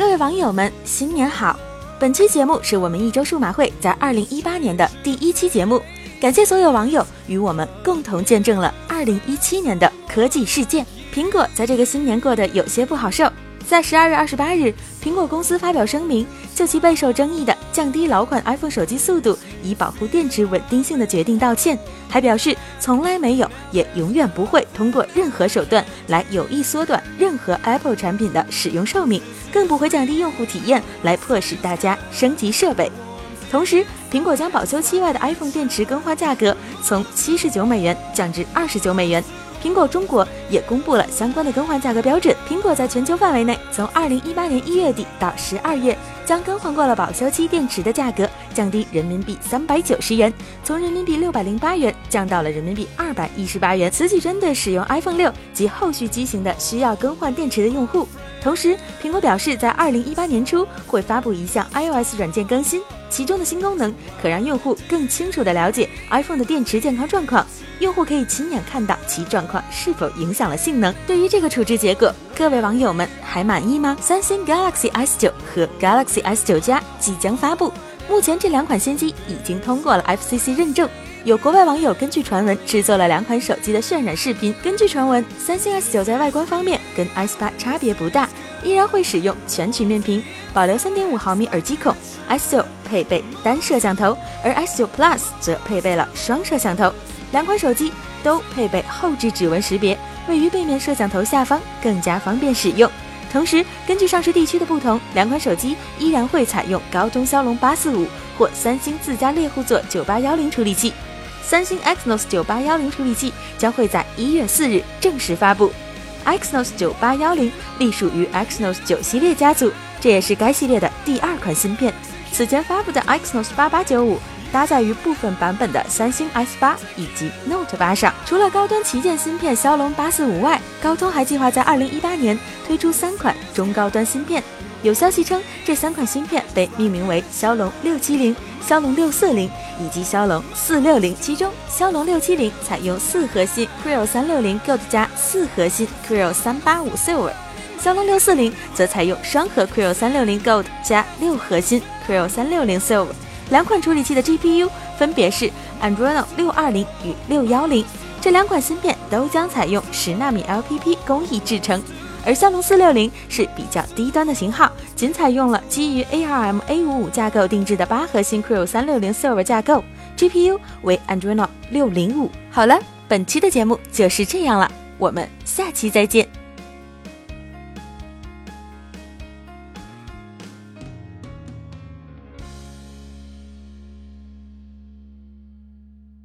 各位网友们，新年好！本期节目是我们一周数码会在二零一八年的第一期节目，感谢所有网友与我们共同见证了二零一七年的科技事件。苹果在这个新年过得有些不好受。在十二月二十八日，苹果公司发表声明，就其备受争议的降低老款 iPhone 手机速度以保护电池稳定性的决定道歉，还表示从来没有也永远不会通过任何手段来有意缩短任何 Apple 产品的使用寿命，更不会降低用户体验来迫使大家升级设备。同时，苹果将保修期外的 iPhone 电池更换价格从七十九美元降至二十九美元。苹果中国也公布了相关的更换价格标准。苹果在全球范围内，从二零一八年一月底到十二月，将更换过了保修期电池的价格降低人民币三百九十元，从人民币六百零八元降到了人民币二百一十八元。此举针对使用 iPhone 六及后续机型的需要更换电池的用户。同时，苹果表示，在二零一八年初会发布一项 iOS 软件更新，其中的新功能可让用户更清楚地了解 iPhone 的电池健康状况。用户可以亲眼看到其状况是否影响了性能。对于这个处置结果，各位网友们还满意吗？三星 Galaxy S9 和 Galaxy S9 加即将发布，目前这两款新机已经通过了 FCC 认证。有国外网友根据传闻制作了两款手机的渲染视频。根据传闻，三星 S9 在外观方面跟 S8 差别不大，依然会使用全曲面屏，保留3.5毫米耳机孔。S9 配备单摄像头，而 S9 Plus 则配备了双摄像头。两款手机都配备后置指纹识别，位于背面摄像头下方，更加方便使用。同时，根据上市地区的不同，两款手机依然会采用高通骁龙八四五或三星自家猎户座九八幺零处理器。三星 Exynos 九八幺零处理器将会在一月四日正式发布。Exynos 九八幺零隶属于 Exynos 九系列家族，这也是该系列的第二款芯片。此前发布的 Exynos 八八九五。搭载于部分版本的三星 S 八以及 Note 八上。除了高端旗舰芯片骁龙八四五外，高通还计划在二零一八年推出三款中高端芯片。有消息称，这三款芯片被命名为骁龙六七零、骁龙六四零以及骁龙四六零。其中，骁龙六七零采用四核心 Creo 三六零 Gold 加四核心 Creo 三八五 Silver，骁龙六四零则采用双核 Creo 三六零 Gold 加六核心 Creo 三六零 Silver。两款处理器的 GPU 分别是 Andreno 六二零与六幺零，这两款芯片都将采用十纳米 LPP 工艺制成。而骁龙四六零是比较低端的型号，仅采用了基于 ARM A 五五架构定制的八核心 Creo 三六零 Server 架构，GPU 为 Andreno 六零五。好了，本期的节目就是这样了，我们下期再见。